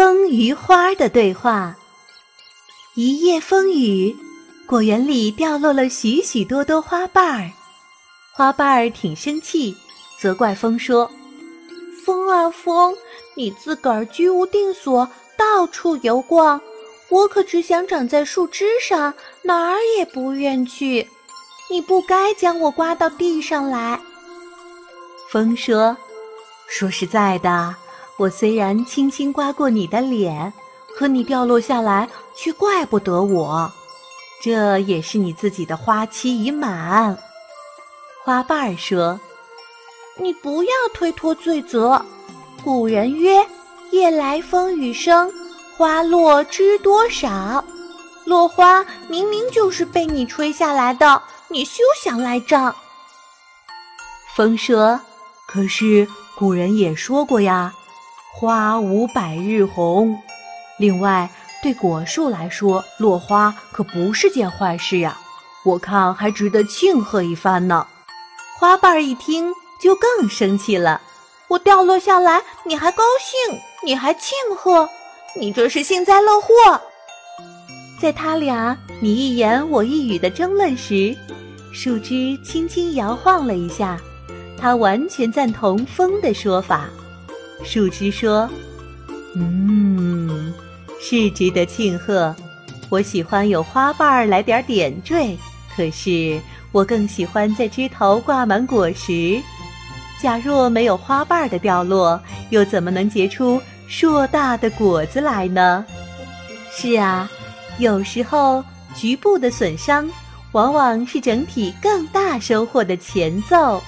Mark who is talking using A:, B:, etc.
A: 风与花的对话。一夜风雨，果园里掉落了许许多多花瓣儿。花瓣儿挺生气，责怪风说：“
B: 风啊风，你自个儿居无定所，到处游逛，我可只想长在树枝上，哪儿也不愿去。你不该将我刮到地上来。”
A: 风说：“说实在的。”我虽然轻轻刮过你的脸，可你掉落下来却怪不得我，这也是你自己的花期已满。花瓣儿说：“
B: 你不要推脱罪责。古人曰：‘夜来风雨声，花落知多少。’落花明明就是被你吹下来的，你休想赖账。”
A: 风说：“可是古人也说过呀。”花无百日红，另外对果树来说，落花可不是件坏事呀。我看还值得庆贺一番呢。花瓣儿一听就更生气了，
B: 我掉落下来，你还高兴，你还庆贺，你这是幸灾乐祸。
A: 在他俩你一言我一语的争论时，树枝轻轻摇晃了一下，他完全赞同风的说法。树枝说：“嗯，是值得庆贺。我喜欢有花瓣儿来点点缀，可是我更喜欢在枝头挂满果实。假若没有花瓣儿的掉落，又怎么能结出硕大的果子来呢？是啊，有时候局部的损伤，往往是整体更大收获的前奏。”